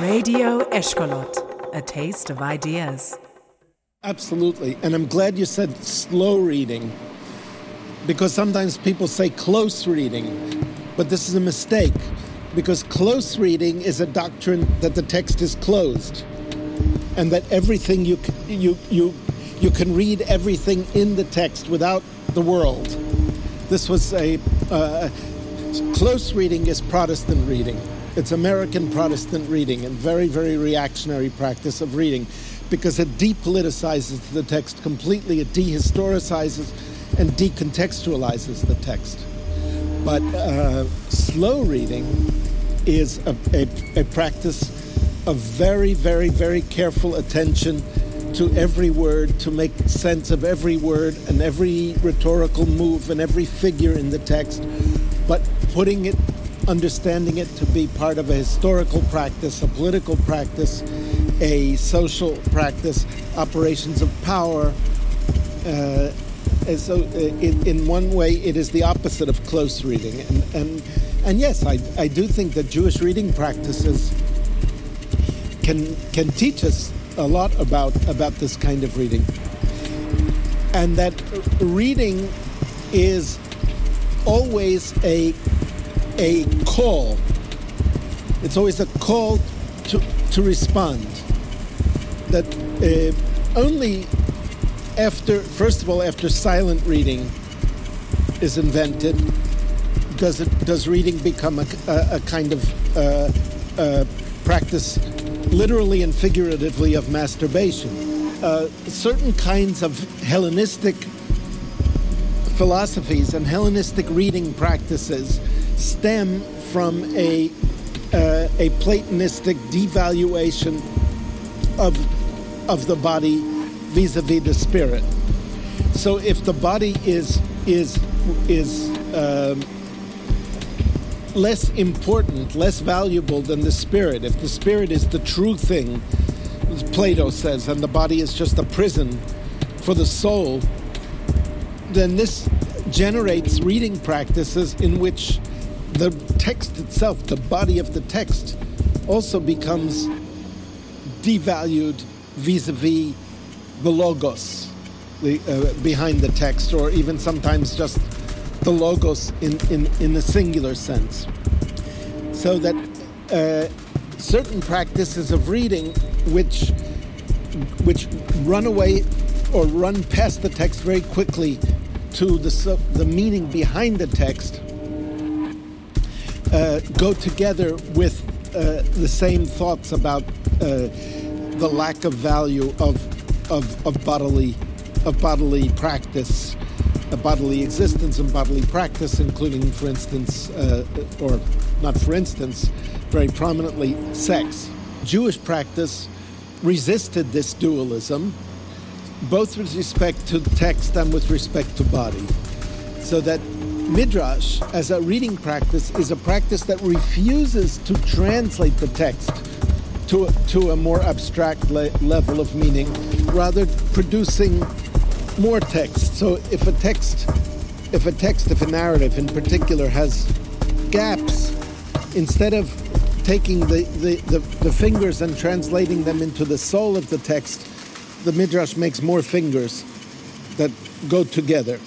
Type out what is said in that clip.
Radio Eshkolot, a taste of ideas. Absolutely. And I'm glad you said slow reading because sometimes people say close reading, but this is a mistake because close reading is a doctrine that the text is closed and that everything you you you you can read everything in the text without the world. This was a uh, close reading is Protestant reading. It's American Protestant reading and very very reactionary practice of reading because it depoliticizes the text completely. It dehistoricizes and decontextualizes the text. But uh, slow reading is a, a, a practice of very, very, very careful attention to every word, to make sense of every word and every rhetorical move and every figure in the text, but putting it, understanding it to be part of a historical practice, a political practice, a social practice, operations of power. Uh, so, uh, in, in one way, it is the opposite of close reading. And, and, and yes, I, I do think that Jewish reading practices can, can teach us a lot about, about this kind of reading. And that reading is always a, a call. It's always a call to, to respond. That uh, only after, first of all, after silent reading is invented, does it does reading become a, a, a kind of uh, uh, practice, literally and figuratively, of masturbation? Uh, certain kinds of Hellenistic philosophies and Hellenistic reading practices stem from a uh, a Platonistic devaluation of of the body vis-a-vis the spirit. So if the body is is is um, less important, less valuable than the spirit, if the spirit is the true thing, as Plato says, and the body is just a prison for the soul, then this generates reading practices in which the text itself, the body of the text, also becomes devalued vis-a-vis the logos the, uh, behind the text, or even sometimes just the logos in, in, in the singular sense. So that uh, certain practices of reading which which run away or run past the text very quickly to the, the meaning behind the text uh, go together with uh, the same thoughts about uh, the lack of value of, of, of bodily of bodily practice, bodily existence and bodily practice, including, for instance, uh, or not for instance, very prominently, sex. Jewish practice resisted this dualism, both with respect to the text and with respect to body, so that Midrash, as a reading practice, is a practice that refuses to translate the text to a, to a more abstract le- level of meaning, rather producing more text. So if a text, if a text, if a narrative in particular has gaps, instead of taking the, the, the, the fingers and translating them into the soul of the text, the Midrash makes more fingers that go together.